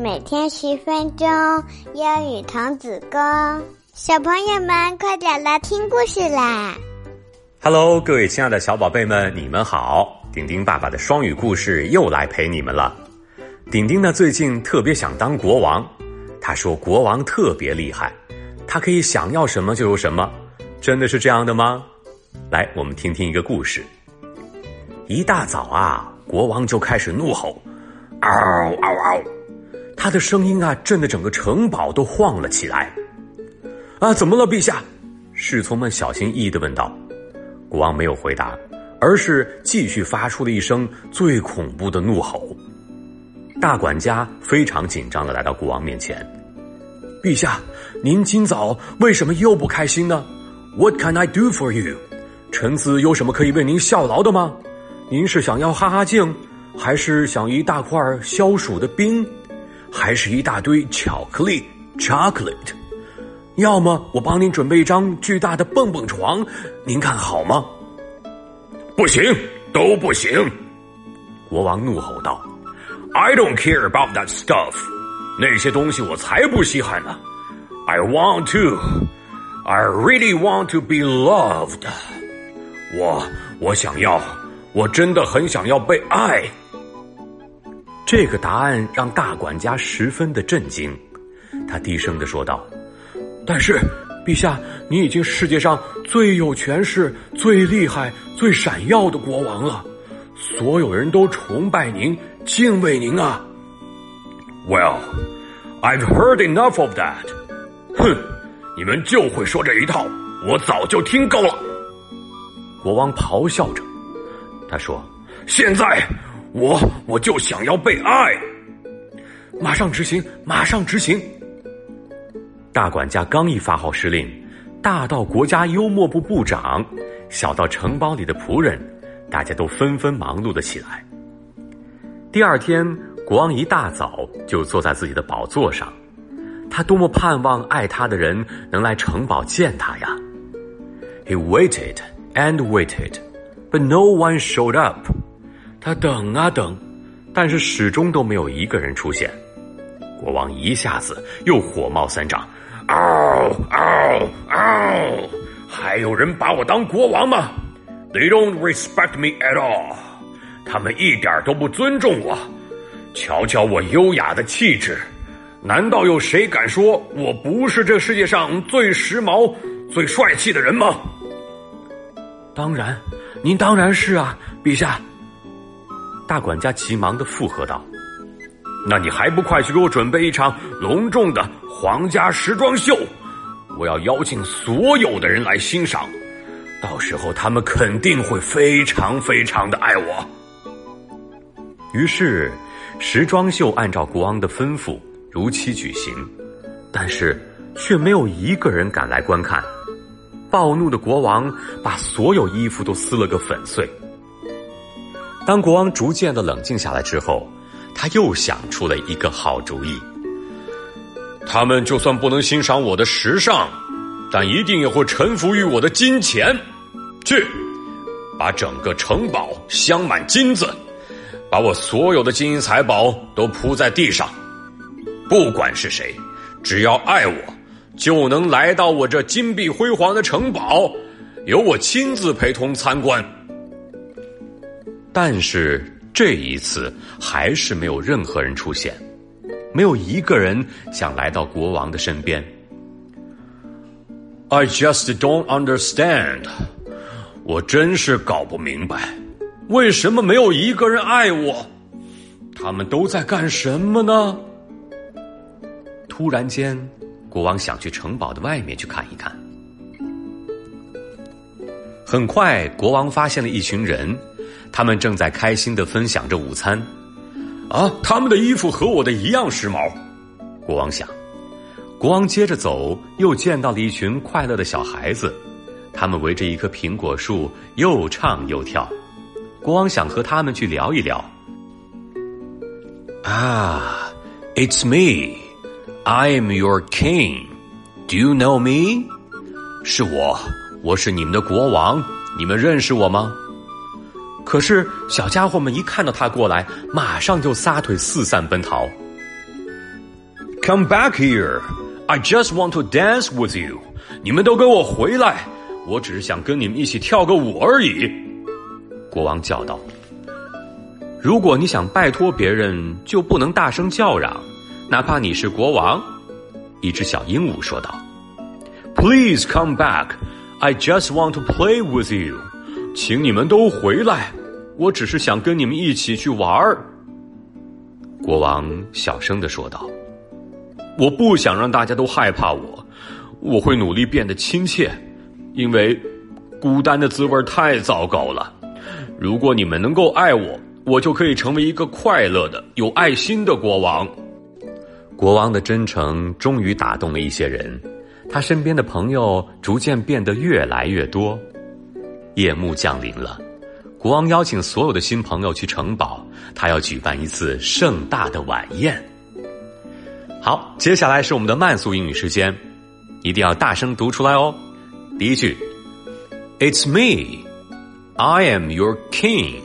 每天十分钟，英语童子功。小朋友们，快点来听故事啦！Hello，各位亲爱的小宝贝们，你们好！丁丁爸爸的双语故事又来陪你们了。丁丁呢，最近特别想当国王。他说，国王特别厉害，他可以想要什么就有什么。真的是这样的吗？来，我们听听一个故事。一大早啊，国王就开始怒吼：“嗷嗷嗷！”他的声音啊，震得整个城堡都晃了起来。啊，怎么了，陛下？侍从们小心翼翼的问道。国王没有回答，而是继续发出了一声最恐怖的怒吼。大管家非常紧张的来到国王面前：“陛下，您今早为什么又不开心呢？What can I do for you？臣子有什么可以为您效劳的吗？您是想要哈哈镜，还是想一大块消暑的冰？”还是一大堆巧克力，chocolate。要么我帮您准备一张巨大的蹦蹦床，您看好吗？不行，都不行！国王怒吼道：“I don't care about that stuff，那些东西我才不稀罕呢。I want to，I really want to be loved。我我想要，我真的很想要被爱。”这个答案让大管家十分的震惊，他低声的说道：“但是，陛下，你已经世界上最有权势、最厉害、最闪耀的国王了，所有人都崇拜您、敬畏您啊。” Well, I've heard enough of that。哼，你们就会说这一套，我早就听够了。国王咆哮着，他说：“现在。”我我就想要被爱，马上执行，马上执行。大管家刚一发号施令，大到国家幽默部部长，小到城堡里的仆人，大家都纷纷忙碌了起来。第二天，国王一大早就坐在自己的宝座上，他多么盼望爱他的人能来城堡见他呀！He waited and waited, but no one showed up. 他等啊等，但是始终都没有一个人出现。国王一下子又火冒三丈，嗷嗷嗷！还有人把我当国王吗？They don't respect me at all。他们一点都不尊重我。瞧瞧我优雅的气质，难道有谁敢说我不是这世界上最时髦、最帅气的人吗？当然，您当然是啊，陛下。大管家急忙的附和道：“那你还不快去给我准备一场隆重的皇家时装秀？我要邀请所有的人来欣赏，到时候他们肯定会非常非常的爱我。”于是，时装秀按照国王的吩咐如期举行，但是却没有一个人敢来观看。暴怒的国王把所有衣服都撕了个粉碎。当国王逐渐的冷静下来之后，他又想出了一个好主意。他们就算不能欣赏我的时尚，但一定也会臣服于我的金钱。去，把整个城堡镶满金子，把我所有的金银财宝都铺在地上。不管是谁，只要爱我，就能来到我这金碧辉煌的城堡，由我亲自陪同参观。但是这一次还是没有任何人出现，没有一个人想来到国王的身边。I just don't understand，我真是搞不明白，为什么没有一个人爱我？他们都在干什么呢？突然间，国王想去城堡的外面去看一看。很快，国王发现了一群人。他们正在开心的分享着午餐，啊，他们的衣服和我的一样时髦。国王想，国王接着走，又见到了一群快乐的小孩子，他们围着一棵苹果树又唱又跳。国王想和他们去聊一聊。啊，It's me, I'm your king. Do you know me? 是我，我是你们的国王，你们认识我吗？可是小家伙们一看到他过来，马上就撒腿四散奔逃。come back here. I just want to dance with you. 你们都给我回来！我只是想跟你们一起跳个舞而已。”国王叫道。“如果你想拜托别人，就不能大声叫嚷，哪怕你是国王。”一只小鹦鹉说道。“Please come back. I just want to play with you.” 请你们都回来，我只是想跟你们一起去玩儿。”国王小声的说道。“我不想让大家都害怕我，我会努力变得亲切，因为孤单的滋味太糟糕了。如果你们能够爱我，我就可以成为一个快乐的、有爱心的国王。”国王的真诚终于打动了一些人，他身边的朋友逐渐变得越来越多。夜幕降临了，国王邀请所有的新朋友去城堡，他要举办一次盛大的晚宴。好，接下来是我们的慢速英语时间，一定要大声读出来哦。第一句，It's me, I am your king.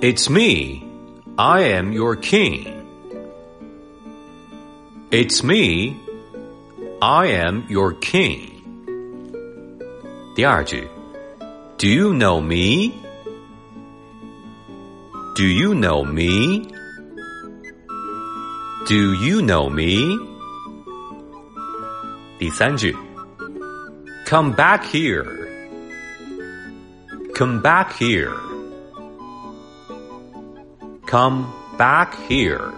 It's me, I am your king. It's me, I am your king. 第二句。Do you know me? Do you know me? Do you know me? 第三句，Come back here. Come back here. Come back here.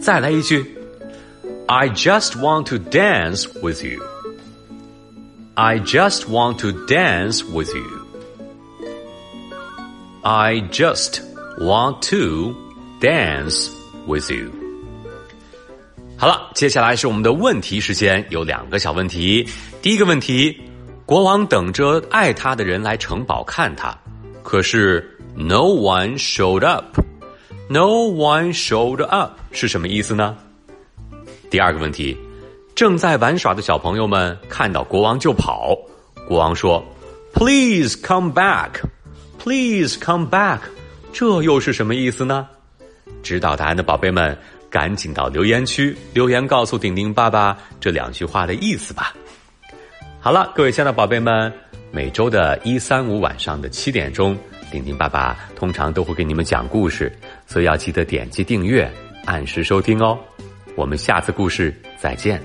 再来一句，I just want to dance with you. I just want to dance with you. I just want to dance with you. 好了，接下来是我们的问题时间，有两个小问题。第一个问题，国王等着爱他的人来城堡看他，可是 no one showed up。No one showed up 是什么意思呢？第二个问题。正在玩耍的小朋友们看到国王就跑。国王说：“Please come back, please come back。”这又是什么意思呢？知道答案的宝贝们，赶紧到留言区留言告诉丁丁爸爸这两句话的意思吧。好了，各位亲爱的宝贝们，每周的一三五晚上的七点钟，丁丁爸爸通常都会给你们讲故事，所以要记得点击订阅，按时收听哦。我们下次故事再见。